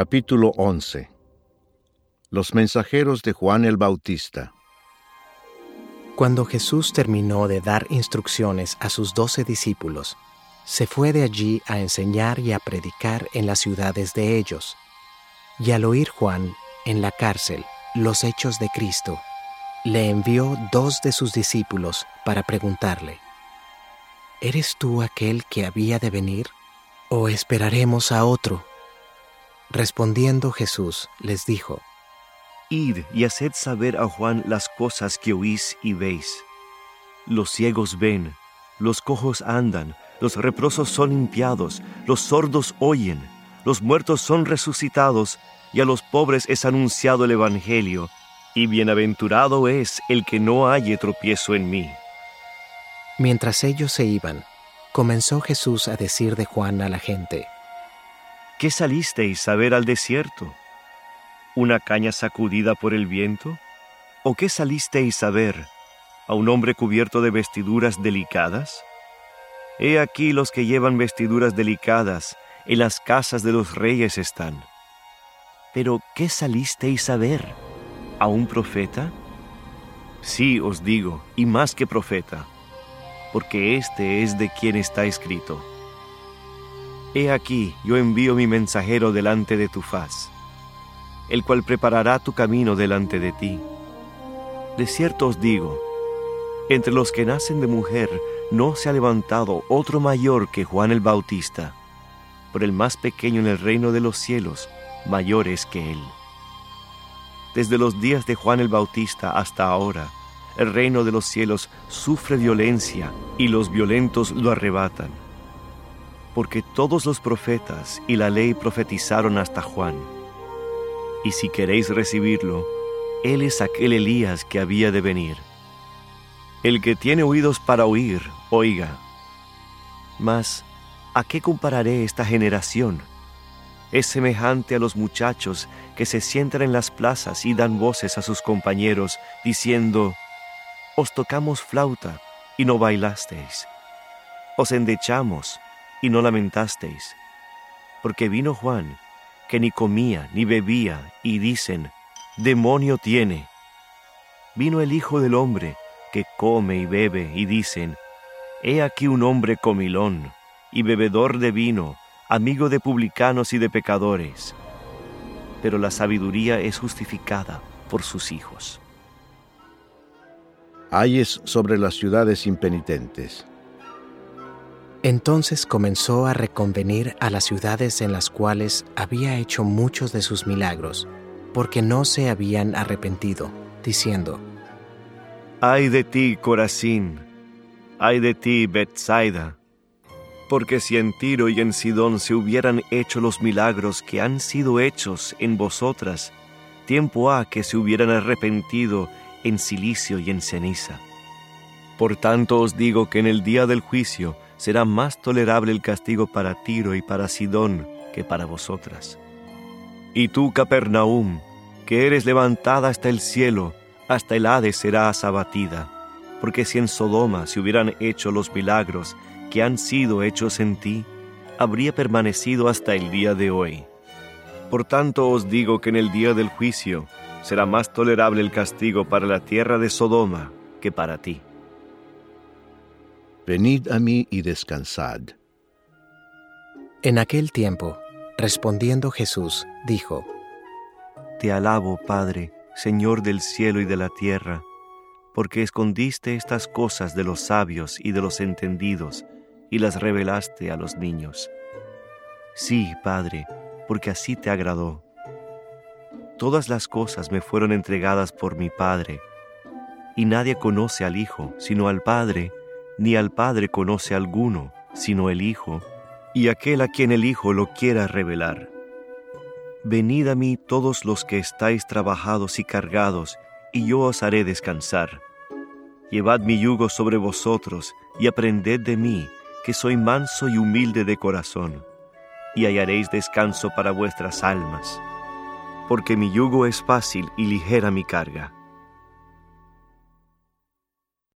Capítulo 11 Los mensajeros de Juan el Bautista Cuando Jesús terminó de dar instrucciones a sus doce discípulos, se fue de allí a enseñar y a predicar en las ciudades de ellos. Y al oír Juan, en la cárcel, los hechos de Cristo, le envió dos de sus discípulos para preguntarle, ¿Eres tú aquel que había de venir o esperaremos a otro? Respondiendo Jesús les dijo, Id y haced saber a Juan las cosas que oís y veis. Los ciegos ven, los cojos andan, los reprosos son limpiados, los sordos oyen, los muertos son resucitados, y a los pobres es anunciado el Evangelio, y bienaventurado es el que no halle tropiezo en mí. Mientras ellos se iban, comenzó Jesús a decir de Juan a la gente, ¿Qué salisteis a ver al desierto? ¿Una caña sacudida por el viento? ¿O qué salisteis a ver? ¿A un hombre cubierto de vestiduras delicadas? He aquí los que llevan vestiduras delicadas, en las casas de los reyes están. Pero ¿qué salisteis a ver? ¿A un profeta? Sí, os digo, y más que profeta, porque este es de quien está escrito. He aquí, yo envío mi mensajero delante de tu faz, el cual preparará tu camino delante de ti. De cierto os digo, entre los que nacen de mujer no se ha levantado otro mayor que Juan el Bautista, por el más pequeño en el reino de los cielos, mayor es que él. Desde los días de Juan el Bautista hasta ahora, el reino de los cielos sufre violencia y los violentos lo arrebatan porque todos los profetas y la ley profetizaron hasta Juan. Y si queréis recibirlo, Él es aquel Elías que había de venir. El que tiene oídos para oír, oiga. Mas, ¿a qué compararé esta generación? Es semejante a los muchachos que se sientan en las plazas y dan voces a sus compañeros, diciendo, Os tocamos flauta y no bailasteis. Os endechamos y no lamentasteis. Porque vino Juan, que ni comía ni bebía, y dicen, demonio tiene. Vino el Hijo del Hombre, que come y bebe, y dicen, he aquí un hombre comilón, y bebedor de vino, amigo de publicanos y de pecadores. Pero la sabiduría es justificada por sus hijos. Ayes sobre las ciudades impenitentes. Entonces comenzó a reconvenir a las ciudades en las cuales había hecho muchos de sus milagros, porque no se habían arrepentido, diciendo, Ay de ti, Corazín, ay de ti, Bethsaida, porque si en Tiro y en Sidón se hubieran hecho los milagros que han sido hechos en vosotras, tiempo ha que se hubieran arrepentido en silicio y en ceniza. Por tanto os digo que en el día del juicio, será más tolerable el castigo para Tiro y para Sidón que para vosotras. Y tú, Capernaum, que eres levantada hasta el cielo, hasta el Hades serás abatida, porque si en Sodoma se hubieran hecho los milagros que han sido hechos en ti, habría permanecido hasta el día de hoy. Por tanto os digo que en el día del juicio será más tolerable el castigo para la tierra de Sodoma que para ti. Venid a mí y descansad. En aquel tiempo, respondiendo Jesús, dijo, Te alabo, Padre, Señor del cielo y de la tierra, porque escondiste estas cosas de los sabios y de los entendidos, y las revelaste a los niños. Sí, Padre, porque así te agradó. Todas las cosas me fueron entregadas por mi Padre, y nadie conoce al Hijo sino al Padre, ni al Padre conoce alguno, sino el Hijo, y aquel a quien el Hijo lo quiera revelar. Venid a mí todos los que estáis trabajados y cargados, y yo os haré descansar. Llevad mi yugo sobre vosotros, y aprended de mí, que soy manso y humilde de corazón, y hallaréis descanso para vuestras almas, porque mi yugo es fácil y ligera mi carga.